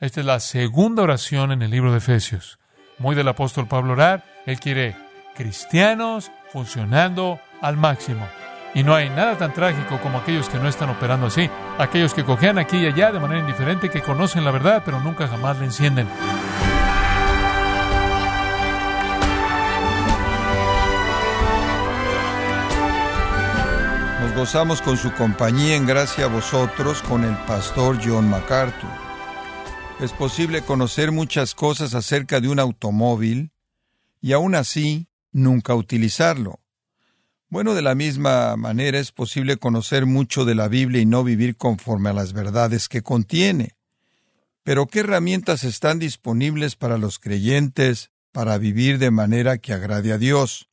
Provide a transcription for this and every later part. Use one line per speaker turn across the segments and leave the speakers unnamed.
Esta es la segunda oración en el libro de Efesios. Muy del apóstol Pablo orar, él quiere cristianos funcionando al máximo. Y no hay nada tan trágico como aquellos que no están operando así, aquellos que cojean aquí y allá de manera indiferente, que conocen la verdad, pero nunca jamás la encienden.
Nos gozamos con su compañía en gracia a vosotros con el pastor John MacArthur. Es posible conocer muchas cosas acerca de un automóvil y aún así nunca utilizarlo. Bueno, de la misma manera es posible conocer mucho de la Biblia y no vivir conforme a las verdades que contiene. Pero ¿qué herramientas están disponibles para los creyentes para vivir de manera que agrade a Dios?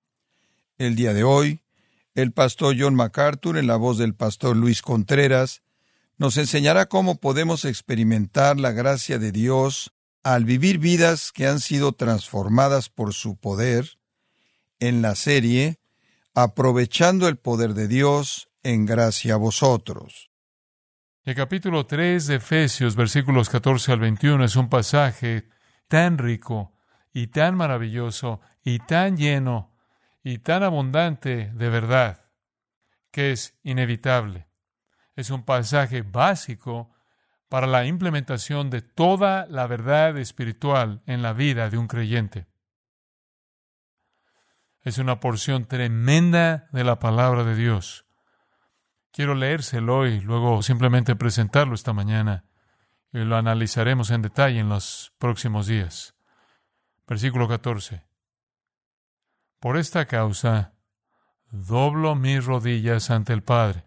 El día de hoy, el pastor John MacArthur, en la voz del pastor Luis Contreras, nos enseñará cómo podemos experimentar la gracia de Dios al vivir vidas que han sido transformadas por su poder en la serie Aprovechando el poder de Dios en gracia a vosotros.
El capítulo 3 de Efesios, versículos 14 al 21, es un pasaje tan rico y tan maravilloso y tan lleno y tan abundante de verdad que es inevitable es un pasaje básico para la implementación de toda la verdad espiritual en la vida de un creyente. Es una porción tremenda de la palabra de Dios. Quiero leérselo y luego simplemente presentarlo esta mañana y lo analizaremos en detalle en los próximos días. Versículo 14. Por esta causa, doblo mis rodillas ante el Padre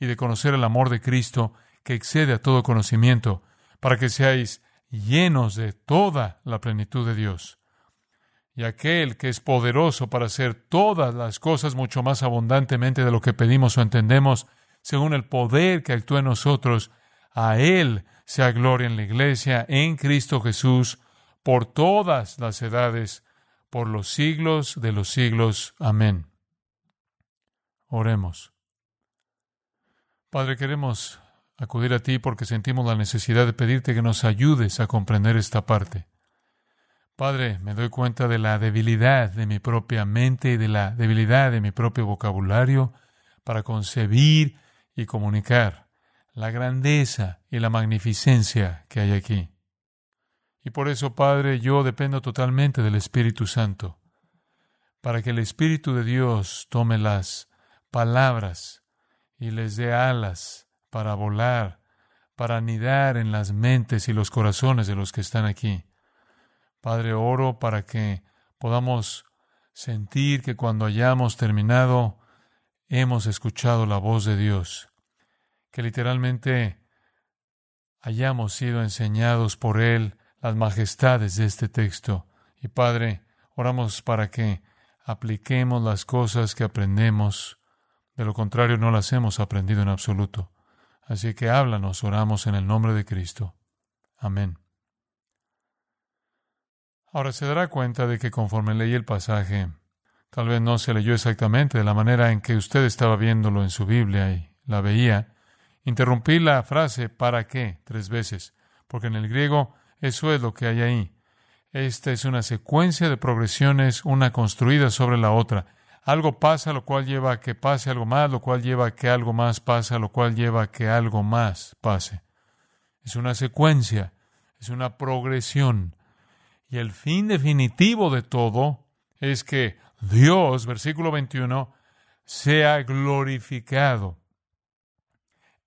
y de conocer el amor de Cristo que excede a todo conocimiento, para que seáis llenos de toda la plenitud de Dios. Y aquel que es poderoso para hacer todas las cosas mucho más abundantemente de lo que pedimos o entendemos, según el poder que actúa en nosotros, a Él sea gloria en la Iglesia, en Cristo Jesús, por todas las edades, por los siglos de los siglos. Amén. Oremos. Padre, queremos acudir a ti porque sentimos la necesidad de pedirte que nos ayudes a comprender esta parte. Padre, me doy cuenta de la debilidad de mi propia mente y de la debilidad de mi propio vocabulario para concebir y comunicar la grandeza y la magnificencia que hay aquí. Y por eso, Padre, yo dependo totalmente del Espíritu Santo, para que el Espíritu de Dios tome las palabras y les dé alas para volar, para anidar en las mentes y los corazones de los que están aquí. Padre, oro para que podamos sentir que cuando hayamos terminado hemos escuchado la voz de Dios, que literalmente hayamos sido enseñados por Él las majestades de este texto. Y Padre, oramos para que apliquemos las cosas que aprendemos de lo contrario, no las hemos aprendido en absoluto. Así que háblanos, oramos en el nombre de Cristo. Amén. Ahora se dará cuenta de que conforme leí el pasaje, tal vez no se leyó exactamente de la manera en que usted estaba viéndolo en su Biblia y la veía. Interrumpí la frase ¿para qué? tres veces, porque en el griego eso es lo que hay ahí. Esta es una secuencia de progresiones, una construida sobre la otra. Algo pasa, lo cual lleva a que pase algo más, lo cual lleva a que algo más pase, lo cual lleva a que algo más pase. Es una secuencia, es una progresión. Y el fin definitivo de todo es que Dios, versículo 21, sea glorificado.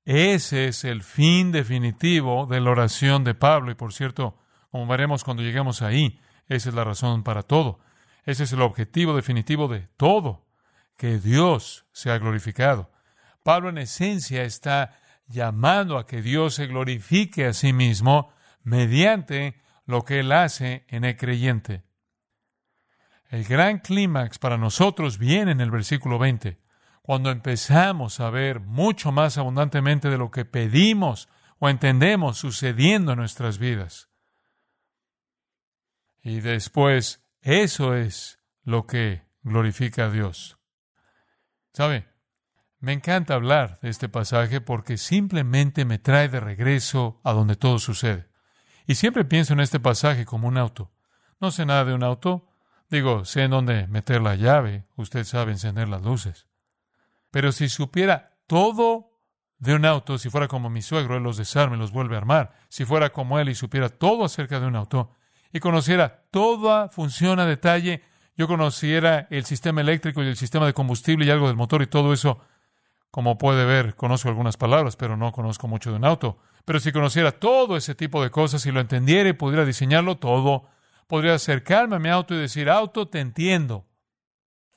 Ese es el fin definitivo de la oración de Pablo. Y por cierto, como veremos cuando lleguemos ahí, esa es la razón para todo. Ese es el objetivo definitivo de todo, que Dios sea glorificado. Pablo en esencia está llamando a que Dios se glorifique a sí mismo mediante lo que Él hace en el creyente. El gran clímax para nosotros viene en el versículo 20, cuando empezamos a ver mucho más abundantemente de lo que pedimos o entendemos sucediendo en nuestras vidas. Y después, eso es lo que glorifica a Dios. ¿Sabe? Me encanta hablar de este pasaje porque simplemente me trae de regreso a donde todo sucede. Y siempre pienso en este pasaje como un auto. No sé nada de un auto. Digo, sé en dónde meter la llave. Usted sabe encender las luces. Pero si supiera todo de un auto, si fuera como mi suegro, él los desarma y los vuelve a armar. Si fuera como él y supiera todo acerca de un auto y conociera toda función a detalle, yo conociera el sistema eléctrico y el sistema de combustible y algo del motor y todo eso, como puede ver, conozco algunas palabras, pero no conozco mucho de un auto. Pero si conociera todo ese tipo de cosas y lo entendiera y pudiera diseñarlo todo, podría acercarme a mi auto y decir, auto, te entiendo,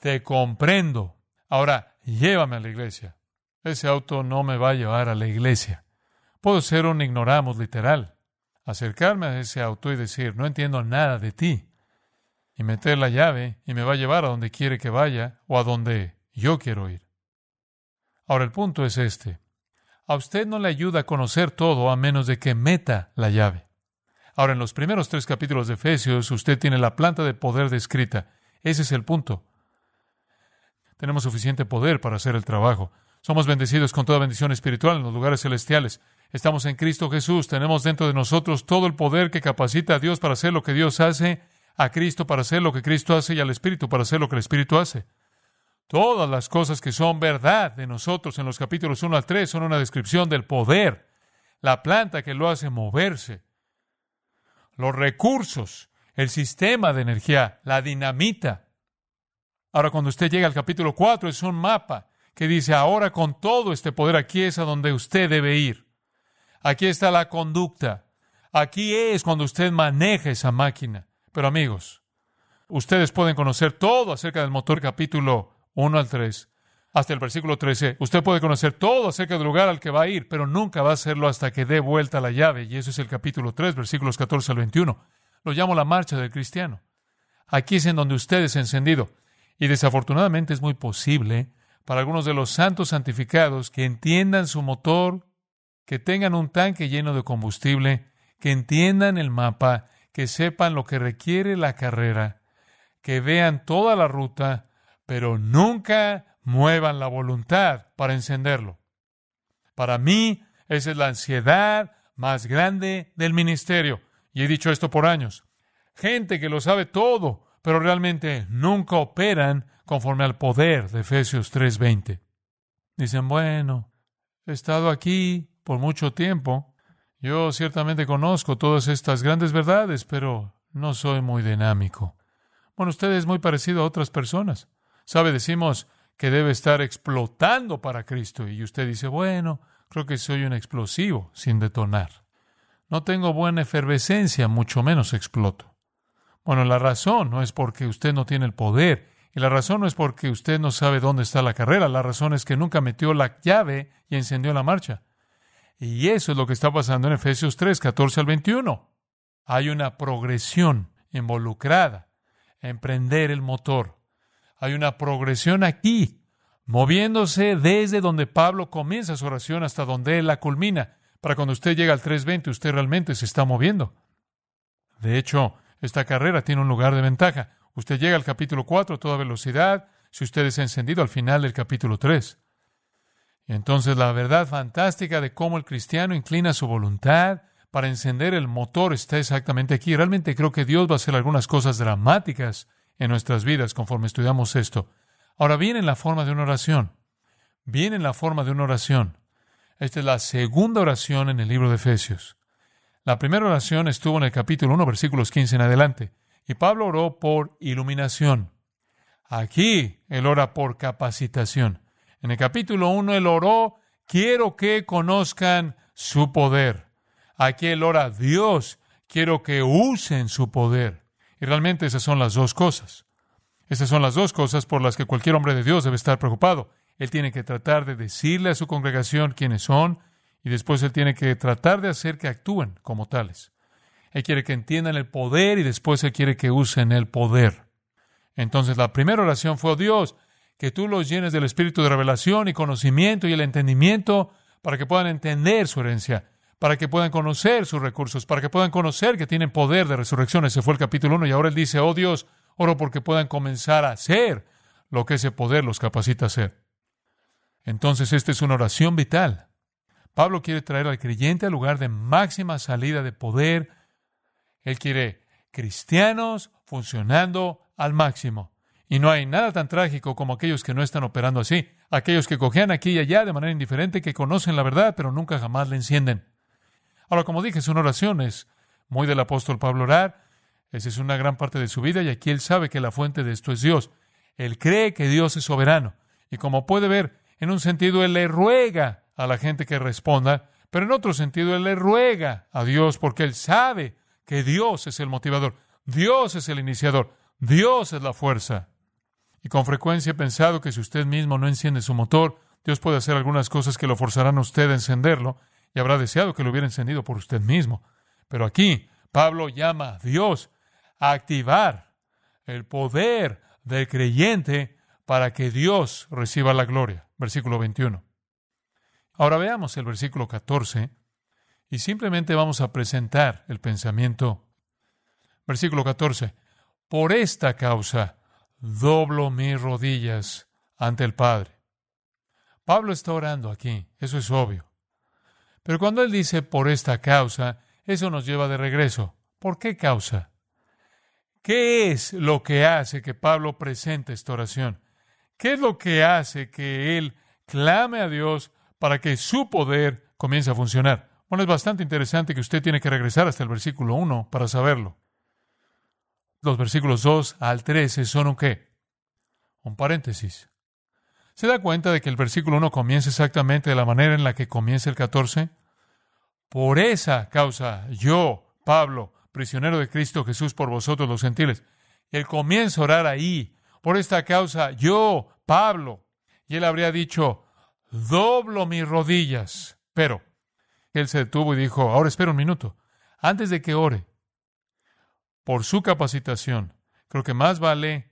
te comprendo. Ahora, llévame a la iglesia. Ese auto no me va a llevar a la iglesia. Puedo ser un ignoramos literal. Acercarme a ese auto y decir, no entiendo nada de ti. Y meter la llave y me va a llevar a donde quiere que vaya o a donde yo quiero ir. Ahora el punto es este. A usted no le ayuda a conocer todo a menos de que meta la llave. Ahora, en los primeros tres capítulos de Efesios, usted tiene la planta de poder descrita. Ese es el punto. Tenemos suficiente poder para hacer el trabajo. Somos bendecidos con toda bendición espiritual en los lugares celestiales. Estamos en Cristo Jesús. Tenemos dentro de nosotros todo el poder que capacita a Dios para hacer lo que Dios hace, a Cristo para hacer lo que Cristo hace y al Espíritu para hacer lo que el Espíritu hace. Todas las cosas que son verdad de nosotros en los capítulos 1 al 3 son una descripción del poder, la planta que lo hace moverse, los recursos, el sistema de energía, la dinamita. Ahora cuando usted llega al capítulo 4 es un mapa que dice, ahora con todo este poder aquí es a donde usted debe ir. Aquí está la conducta. Aquí es cuando usted maneja esa máquina. Pero amigos, ustedes pueden conocer todo acerca del motor capítulo 1 al 3, hasta el versículo 13. Usted puede conocer todo acerca del lugar al que va a ir, pero nunca va a hacerlo hasta que dé vuelta la llave. Y eso es el capítulo 3, versículos 14 al 21. Lo llamo la marcha del cristiano. Aquí es en donde usted es encendido. Y desafortunadamente es muy posible para algunos de los santos santificados que entiendan su motor, que tengan un tanque lleno de combustible, que entiendan el mapa, que sepan lo que requiere la carrera, que vean toda la ruta, pero nunca muevan la voluntad para encenderlo. Para mí, esa es la ansiedad más grande del ministerio. Y he dicho esto por años. Gente que lo sabe todo, pero realmente nunca operan conforme al poder de Efesios 3:20. Dicen, bueno, he estado aquí por mucho tiempo. Yo ciertamente conozco todas estas grandes verdades, pero no soy muy dinámico. Bueno, usted es muy parecido a otras personas. Sabe, decimos que debe estar explotando para Cristo y usted dice, bueno, creo que soy un explosivo sin detonar. No tengo buena efervescencia, mucho menos exploto. Bueno, la razón no es porque usted no tiene el poder y la razón no es porque usted no sabe dónde está la carrera, la razón es que nunca metió la llave y encendió la marcha. Y eso es lo que está pasando en Efesios 3, 14 al 21. Hay una progresión involucrada en prender el motor. Hay una progresión aquí, moviéndose desde donde Pablo comienza su oración hasta donde él la culmina. Para cuando usted llega al 320, usted realmente se está moviendo. De hecho, esta carrera tiene un lugar de ventaja. Usted llega al capítulo 4 a toda velocidad, si usted es encendido al final del capítulo 3. Y entonces la verdad fantástica de cómo el cristiano inclina su voluntad para encender el motor está exactamente aquí. Realmente creo que Dios va a hacer algunas cosas dramáticas en nuestras vidas conforme estudiamos esto. Ahora viene en la forma de una oración. Viene en la forma de una oración. Esta es la segunda oración en el libro de Efesios. La primera oración estuvo en el capítulo 1, versículos 15 en adelante. Y Pablo oró por iluminación. Aquí él ora por capacitación. En el capítulo 1 él oró, quiero que conozcan su poder. Aquí él ora, Dios, quiero que usen su poder. Y realmente esas son las dos cosas. Esas son las dos cosas por las que cualquier hombre de Dios debe estar preocupado. Él tiene que tratar de decirle a su congregación quiénes son y después él tiene que tratar de hacer que actúen como tales. Él quiere que entiendan el poder y después Él quiere que usen el poder. Entonces la primera oración fue, oh Dios, que tú los llenes del espíritu de revelación y conocimiento y el entendimiento para que puedan entender su herencia, para que puedan conocer sus recursos, para que puedan conocer que tienen poder de resurrección. Ese fue el capítulo 1 y ahora él dice, oh Dios, oro porque puedan comenzar a hacer lo que ese poder los capacita a hacer. Entonces esta es una oración vital. Pablo quiere traer al creyente al lugar de máxima salida de poder. Él quiere cristianos funcionando al máximo. Y no hay nada tan trágico como aquellos que no están operando así, aquellos que cojean aquí y allá de manera indiferente, que conocen la verdad, pero nunca jamás la encienden. Ahora, como dije, son oraciones muy del apóstol Pablo orar. Esa es una gran parte de su vida y aquí él sabe que la fuente de esto es Dios. Él cree que Dios es soberano. Y como puede ver, en un sentido él le ruega a la gente que responda, pero en otro sentido él le ruega a Dios porque él sabe que Dios es el motivador, Dios es el iniciador, Dios es la fuerza. Y con frecuencia he pensado que si usted mismo no enciende su motor, Dios puede hacer algunas cosas que lo forzarán a usted a encenderlo y habrá deseado que lo hubiera encendido por usted mismo. Pero aquí Pablo llama a Dios a activar el poder del creyente para que Dios reciba la gloria. Versículo 21. Ahora veamos el versículo 14 y simplemente vamos a presentar el pensamiento. Versículo 14. Por esta causa doblo mis rodillas ante el Padre. Pablo está orando aquí, eso es obvio. Pero cuando él dice por esta causa, eso nos lleva de regreso. ¿Por qué causa? ¿Qué es lo que hace que Pablo presente esta oración? ¿Qué es lo que hace que él clame a Dios para que su poder comience a funcionar? Bueno, es bastante interesante que usted tiene que regresar hasta el versículo 1 para saberlo. Los versículos 2 al 13 son un qué? Un paréntesis. ¿Se da cuenta de que el versículo 1 comienza exactamente de la manera en la que comienza el 14? Por esa causa, yo, Pablo, prisionero de Cristo Jesús por vosotros los gentiles. él comienza a orar ahí. Por esta causa, yo, Pablo. Y él habría dicho, doblo mis rodillas. Pero él se detuvo y dijo, ahora espera un minuto. Antes de que ore, por su capacitación, creo que más vale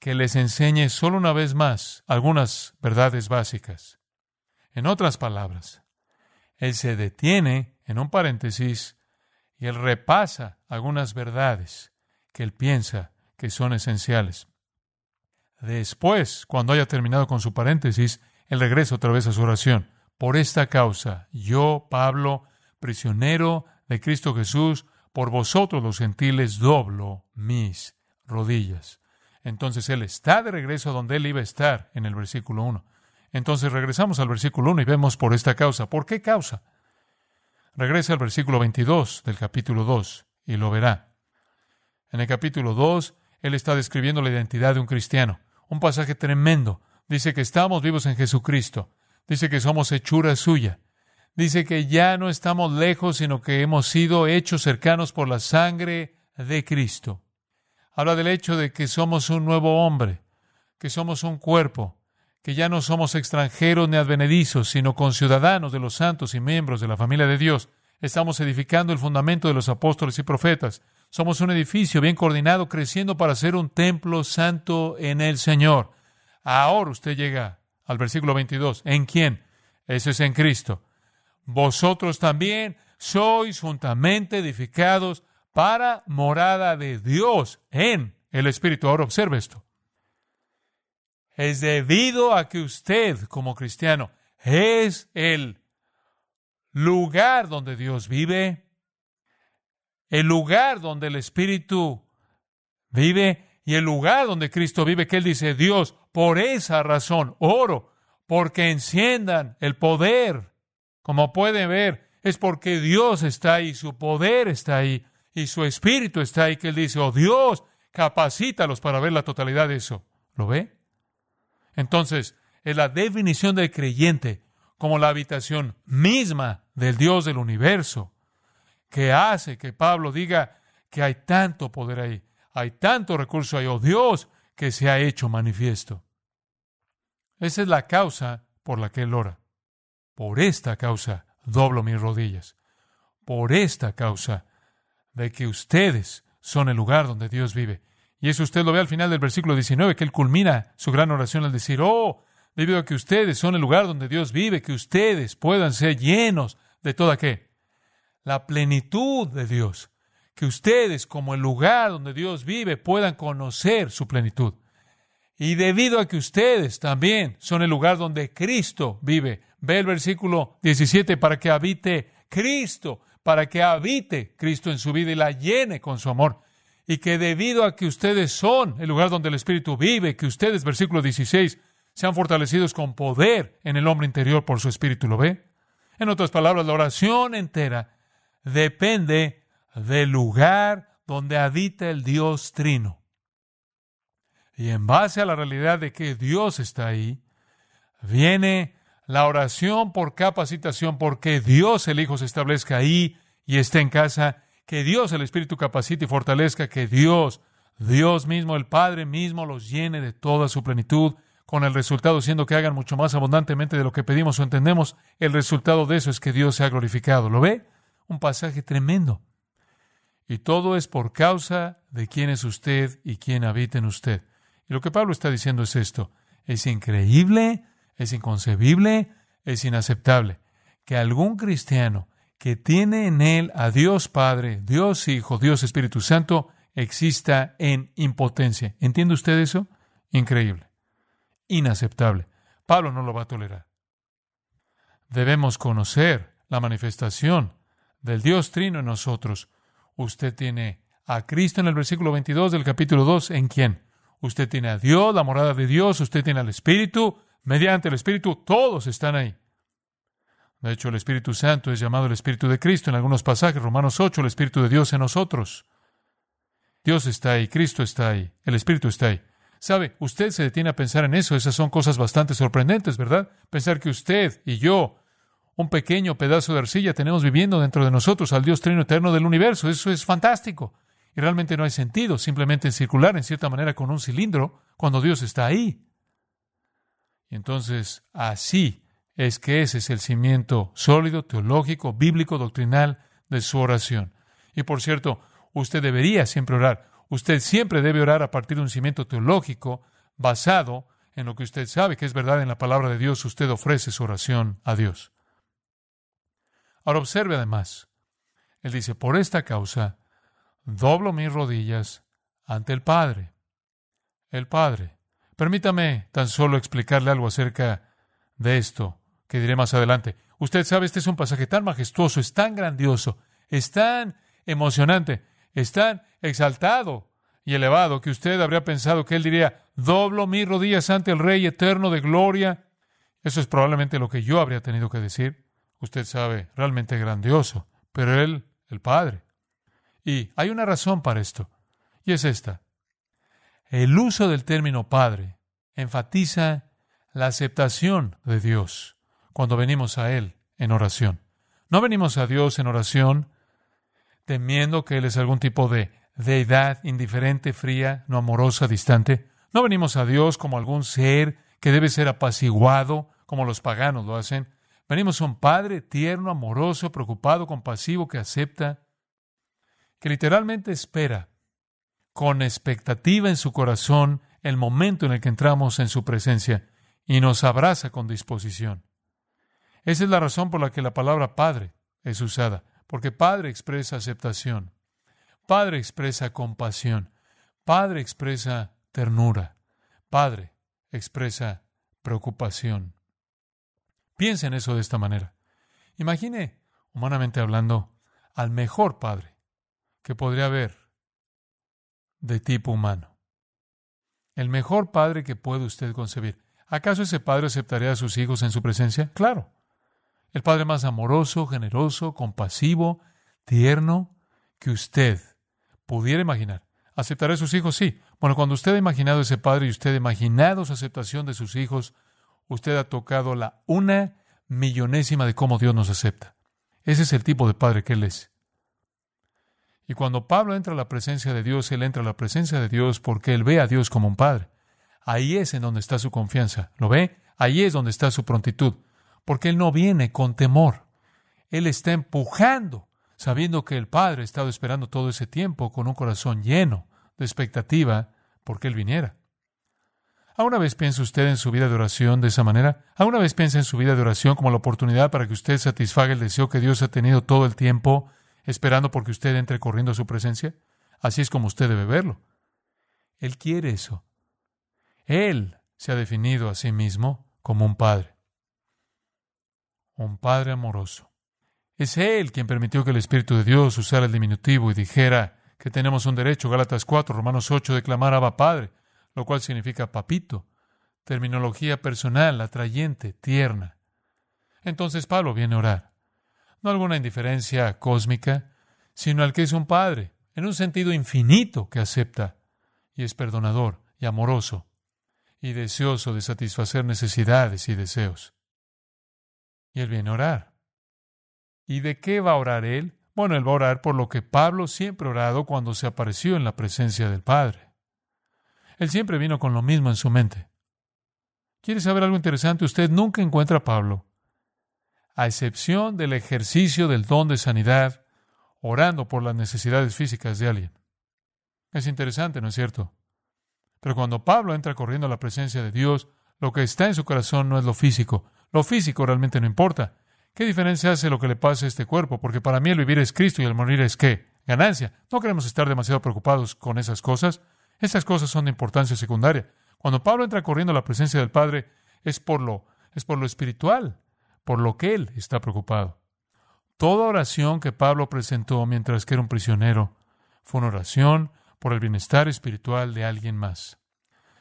que les enseñe solo una vez más algunas verdades básicas. En otras palabras, él se detiene en un paréntesis y él repasa algunas verdades que él piensa que son esenciales. Después, cuando haya terminado con su paréntesis, él regresa otra vez a su oración. Por esta causa, yo, Pablo, prisionero de Cristo Jesús, por vosotros los gentiles doblo mis rodillas. Entonces él está de regreso donde él iba a estar en el versículo 1. Entonces regresamos al versículo 1 y vemos por esta causa. ¿Por qué causa? Regresa al versículo 22 del capítulo 2 y lo verá. En el capítulo 2, él está describiendo la identidad de un cristiano. Un pasaje tremendo. Dice que estamos vivos en Jesucristo. Dice que somos hechura suya. Dice que ya no estamos lejos, sino que hemos sido hechos cercanos por la sangre de Cristo. Habla del hecho de que somos un nuevo hombre, que somos un cuerpo, que ya no somos extranjeros ni advenedizos, sino conciudadanos de los santos y miembros de la familia de Dios. Estamos edificando el fundamento de los apóstoles y profetas. Somos un edificio bien coordinado, creciendo para ser un templo santo en el Señor. Ahora usted llega al versículo 22. ¿En quién? Eso es en Cristo. Vosotros también sois juntamente edificados para morada de Dios en el Espíritu. Ahora observe esto. Es debido a que usted, como cristiano, es el lugar donde Dios vive, el lugar donde el Espíritu vive y el lugar donde Cristo vive, que Él dice, Dios, por esa razón oro, porque enciendan el poder. Como pueden ver, es porque Dios está ahí, su poder está ahí y su espíritu está ahí que él dice, oh Dios, capacítalos para ver la totalidad de eso. ¿Lo ve? Entonces, es la definición del creyente como la habitación misma del Dios del universo que hace que Pablo diga que hay tanto poder ahí, hay tanto recurso ahí, oh Dios, que se ha hecho manifiesto. Esa es la causa por la que él ora. Por esta causa doblo mis rodillas. Por esta causa de que ustedes son el lugar donde Dios vive. Y eso usted lo ve al final del versículo 19, que él culmina su gran oración al decir, oh, debido a que ustedes son el lugar donde Dios vive, que ustedes puedan ser llenos de toda qué? La plenitud de Dios. Que ustedes, como el lugar donde Dios vive, puedan conocer su plenitud. Y debido a que ustedes también son el lugar donde Cristo vive. Ve el versículo 17, para que habite Cristo, para que habite Cristo en su vida y la llene con su amor. Y que debido a que ustedes son el lugar donde el Espíritu vive, que ustedes, versículo 16, sean fortalecidos con poder en el hombre interior por su Espíritu. ¿Lo ve? En otras palabras, la oración entera depende del lugar donde habita el Dios trino. Y en base a la realidad de que Dios está ahí, viene la oración por capacitación, porque Dios el Hijo se establezca ahí y esté en casa, que Dios el Espíritu capacite y fortalezca, que Dios, Dios mismo, el Padre mismo, los llene de toda su plenitud, con el resultado siendo que hagan mucho más abundantemente de lo que pedimos o entendemos. El resultado de eso es que Dios sea glorificado. ¿Lo ve? Un pasaje tremendo. Y todo es por causa de quién es usted y quién habita en usted. Y lo que Pablo está diciendo es esto. Es increíble, es inconcebible, es inaceptable que algún cristiano que tiene en él a Dios Padre, Dios Hijo, Dios Espíritu Santo, exista en impotencia. ¿Entiende usted eso? Increíble. Inaceptable. Pablo no lo va a tolerar. Debemos conocer la manifestación del Dios Trino en nosotros. Usted tiene a Cristo en el versículo 22 del capítulo 2, ¿en quién? Usted tiene a Dios, la morada de Dios, usted tiene al Espíritu, mediante el Espíritu, todos están ahí. De hecho, el Espíritu Santo es llamado el Espíritu de Cristo en algunos pasajes, Romanos 8, el Espíritu de Dios en nosotros. Dios está ahí, Cristo está ahí, el Espíritu está ahí. Sabe, usted se detiene a pensar en eso, esas son cosas bastante sorprendentes, ¿verdad? Pensar que usted y yo, un pequeño pedazo de arcilla, tenemos viviendo dentro de nosotros al Dios Trino Eterno del universo, eso es fantástico. Y realmente no hay sentido simplemente circular en cierta manera con un cilindro cuando Dios está ahí. Entonces así es que ese es el cimiento sólido, teológico, bíblico, doctrinal de su oración. Y por cierto, usted debería siempre orar. Usted siempre debe orar a partir de un cimiento teológico basado en lo que usted sabe que es verdad en la palabra de Dios. Usted ofrece su oración a Dios. Ahora observe además, él dice, por esta causa doblo mis rodillas ante el Padre. El Padre. Permítame tan solo explicarle algo acerca de esto que diré más adelante. Usted sabe, este es un pasaje tan majestuoso, es tan grandioso, es tan emocionante, es tan exaltado y elevado que usted habría pensado que él diría, doblo mis rodillas ante el Rey eterno de gloria. Eso es probablemente lo que yo habría tenido que decir. Usted sabe, realmente grandioso, pero él, el Padre, y hay una razón para esto, y es esta. El uso del término Padre enfatiza la aceptación de Dios cuando venimos a Él en oración. No venimos a Dios en oración temiendo que Él es algún tipo de deidad indiferente, fría, no amorosa, distante. No venimos a Dios como algún ser que debe ser apaciguado, como los paganos lo hacen. Venimos a un Padre tierno, amoroso, preocupado, compasivo, que acepta que literalmente espera con expectativa en su corazón el momento en el que entramos en su presencia y nos abraza con disposición. Esa es la razón por la que la palabra Padre es usada, porque Padre expresa aceptación, Padre expresa compasión, Padre expresa ternura, Padre expresa preocupación. Piensa en eso de esta manera. Imagine, humanamente hablando, al mejor Padre que podría haber de tipo humano. El mejor padre que puede usted concebir. ¿Acaso ese padre aceptaría a sus hijos en su presencia? Claro. El padre más amoroso, generoso, compasivo, tierno que usted pudiera imaginar. ¿Aceptará a sus hijos? Sí. Bueno, cuando usted ha imaginado ese padre y usted ha imaginado su aceptación de sus hijos, usted ha tocado la una millonésima de cómo Dios nos acepta. Ese es el tipo de padre que Él es. Y cuando Pablo entra a la presencia de Dios, él entra a la presencia de Dios porque él ve a Dios como un padre. Ahí es en donde está su confianza. ¿Lo ve? Ahí es donde está su prontitud. Porque él no viene con temor. Él está empujando sabiendo que el Padre ha estado esperando todo ese tiempo con un corazón lleno de expectativa porque Él viniera. ¿Alguna vez piensa usted en su vida de oración de esa manera? ¿Alguna vez piensa en su vida de oración como la oportunidad para que usted satisfaga el deseo que Dios ha tenido todo el tiempo esperando porque usted entre corriendo a su presencia? Así es como usted debe verlo. Él quiere eso. Él se ha definido a sí mismo como un padre. Un padre amoroso. Es Él quien permitió que el Espíritu de Dios usara el diminutivo y dijera que tenemos un derecho, Gálatas 4, Romanos 8, de clamar Abba Padre, lo cual significa papito, terminología personal, atrayente, tierna. Entonces Pablo viene a orar. No alguna indiferencia cósmica, sino al que es un padre, en un sentido infinito que acepta y es perdonador y amoroso y deseoso de satisfacer necesidades y deseos. Y él viene a orar. ¿Y de qué va a orar él? Bueno, él va a orar por lo que Pablo siempre ha orado cuando se apareció en la presencia del Padre. Él siempre vino con lo mismo en su mente. ¿Quiere saber algo interesante? Usted nunca encuentra a Pablo, a excepción del ejercicio del don de sanidad, orando por las necesidades físicas de alguien. Es interesante, ¿no es cierto? Pero cuando Pablo entra corriendo a la presencia de Dios, lo que está en su corazón no es lo físico. Lo físico realmente no importa. ¿Qué diferencia hace lo que le pasa a este cuerpo? Porque para mí el vivir es Cristo y el morir es qué? Ganancia. No queremos estar demasiado preocupados con esas cosas. Esas cosas son de importancia secundaria. Cuando Pablo entra corriendo a la presencia del Padre, es por lo, es por lo espiritual, por lo que él está preocupado. Toda oración que Pablo presentó mientras que era un prisionero fue una oración por el bienestar espiritual de alguien más.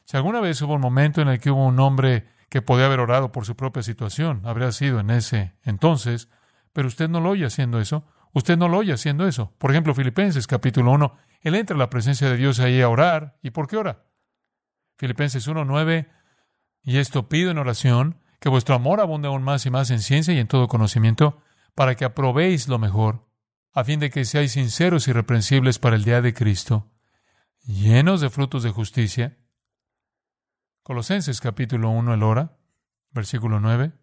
Si alguna vez hubo un momento en el que hubo un hombre que podía haber orado por su propia situación, habría sido en ese entonces, pero usted no lo oye haciendo eso. Usted no lo oye haciendo eso. Por ejemplo, Filipenses capítulo 1, él entra a la presencia de Dios ahí a orar. ¿Y por qué ora? Filipenses 1, 9, y esto pido en oración, que vuestro amor abunde aún más y más en ciencia y en todo conocimiento, para que aprobéis lo mejor, a fin de que seáis sinceros y irreprensibles para el día de Cristo, llenos de frutos de justicia. Colosenses capítulo 1, el hora, versículo 9.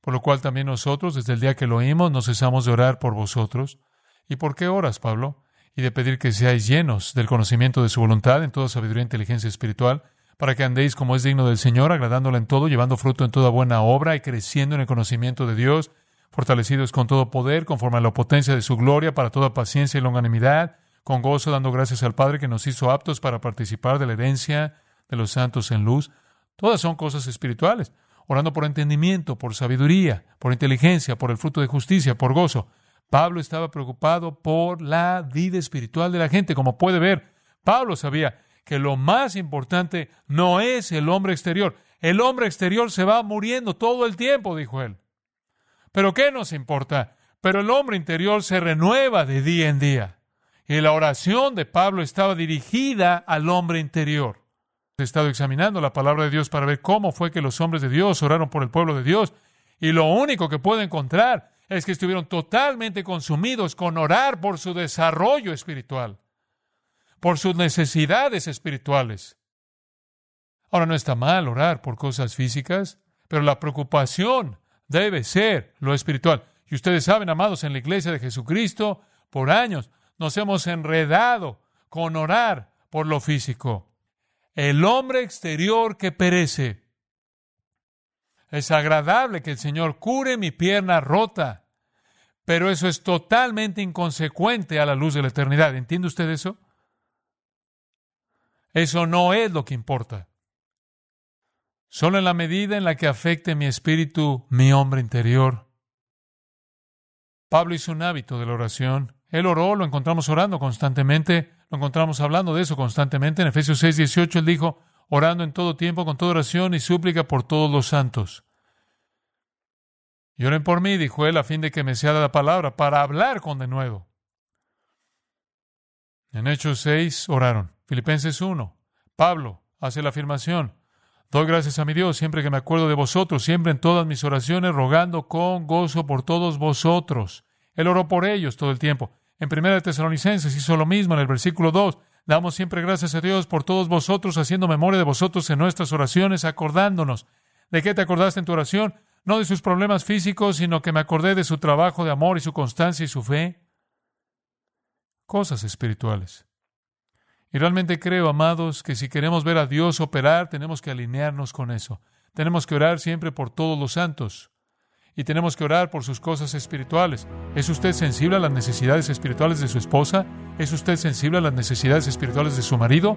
Por lo cual también nosotros, desde el día que lo oímos, no cesamos de orar por vosotros. ¿Y por qué oras, Pablo? Y de pedir que seáis llenos del conocimiento de su voluntad en toda sabiduría e inteligencia espiritual, para que andéis como es digno del Señor, agradándole en todo, llevando fruto en toda buena obra y creciendo en el conocimiento de Dios, fortalecidos con todo poder, conforme a la potencia de su gloria, para toda paciencia y longanimidad, con gozo dando gracias al Padre que nos hizo aptos para participar de la herencia de los santos en luz. Todas son cosas espirituales, orando por entendimiento, por sabiduría, por inteligencia, por el fruto de justicia, por gozo. Pablo estaba preocupado por la vida espiritual de la gente. Como puede ver, Pablo sabía que lo más importante no es el hombre exterior. El hombre exterior se va muriendo todo el tiempo, dijo él. Pero ¿qué nos importa? Pero el hombre interior se renueva de día en día. Y la oración de Pablo estaba dirigida al hombre interior. He estado examinando la palabra de Dios para ver cómo fue que los hombres de Dios oraron por el pueblo de Dios. Y lo único que puedo encontrar es que estuvieron totalmente consumidos con orar por su desarrollo espiritual, por sus necesidades espirituales. Ahora no está mal orar por cosas físicas, pero la preocupación debe ser lo espiritual. Y ustedes saben, amados, en la iglesia de Jesucristo, por años nos hemos enredado con orar por lo físico. El hombre exterior que perece. Es agradable que el Señor cure mi pierna rota, pero eso es totalmente inconsecuente a la luz de la eternidad. ¿Entiende usted eso? Eso no es lo que importa. Solo en la medida en la que afecte mi espíritu, mi hombre interior. Pablo hizo un hábito de la oración él oró, lo encontramos orando constantemente, lo encontramos hablando de eso constantemente. En Efesios 6, 18, él dijo, orando en todo tiempo, con toda oración y súplica por todos los santos. Y oren por mí, dijo él, a fin de que me sea la palabra para hablar con denuedo. En Hechos 6 oraron. Filipenses 1. Pablo hace la afirmación. Doy gracias a mi Dios siempre que me acuerdo de vosotros, siempre en todas mis oraciones, rogando con gozo por todos vosotros. Él oró por ellos todo el tiempo. En Primera de Tesalonicenses hizo lo mismo en el versículo 2. Damos siempre gracias a Dios por todos vosotros, haciendo memoria de vosotros en nuestras oraciones, acordándonos. ¿De qué te acordaste en tu oración? No de sus problemas físicos, sino que me acordé de su trabajo de amor y su constancia y su fe. cosas espirituales. Y realmente creo, amados, que si queremos ver a Dios operar, tenemos que alinearnos con eso. Tenemos que orar siempre por todos los santos. Y tenemos que orar por sus cosas espirituales. ¿Es usted sensible a las necesidades espirituales de su esposa? ¿Es usted sensible a las necesidades espirituales de su marido?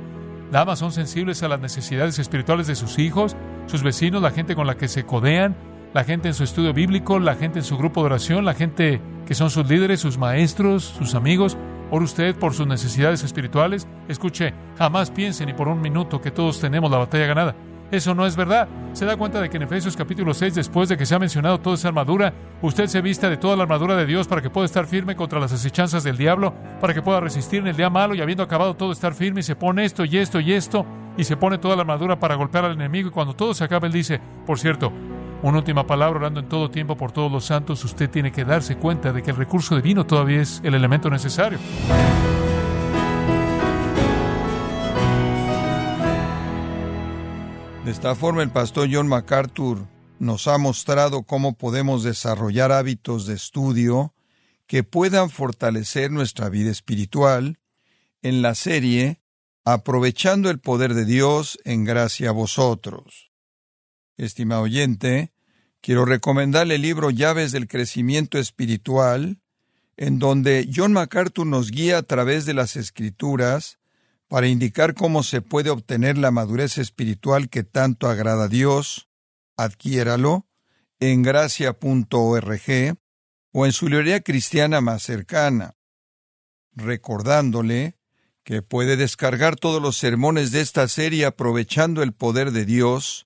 ¿Damas son sensibles a las necesidades espirituales de sus hijos, sus vecinos, la gente con la que se codean, la gente en su estudio bíblico, la gente en su grupo de oración, la gente que son sus líderes, sus maestros, sus amigos? ¿Ora usted por sus necesidades espirituales? Escuche, jamás piense ni por un minuto que todos tenemos la batalla ganada. Eso no es verdad. Se da cuenta de que en Efesios capítulo 6, después de que se ha mencionado toda esa armadura, usted se vista de toda la armadura de Dios para que pueda estar firme contra las acechanzas del diablo, para que pueda resistir en el día malo y habiendo acabado todo estar firme y se pone esto y esto y esto y se pone toda la armadura para golpear al enemigo y cuando todo se acaba él dice, por cierto, una última palabra, orando en todo tiempo por todos los santos, usted tiene que darse cuenta de que el recurso divino todavía es el elemento necesario.
De esta forma, el pastor John MacArthur nos ha mostrado cómo podemos desarrollar hábitos de estudio que puedan fortalecer nuestra vida espiritual en la serie Aprovechando el poder de Dios en gracia a vosotros. Estimado oyente, quiero recomendarle el libro Llaves del Crecimiento Espiritual, en donde John MacArthur nos guía a través de las escrituras para indicar cómo se puede obtener la madurez espiritual que tanto agrada a Dios. Adquiéralo en gracia.org o en su librería cristiana más cercana, recordándole que puede descargar todos los sermones de esta serie aprovechando el poder de Dios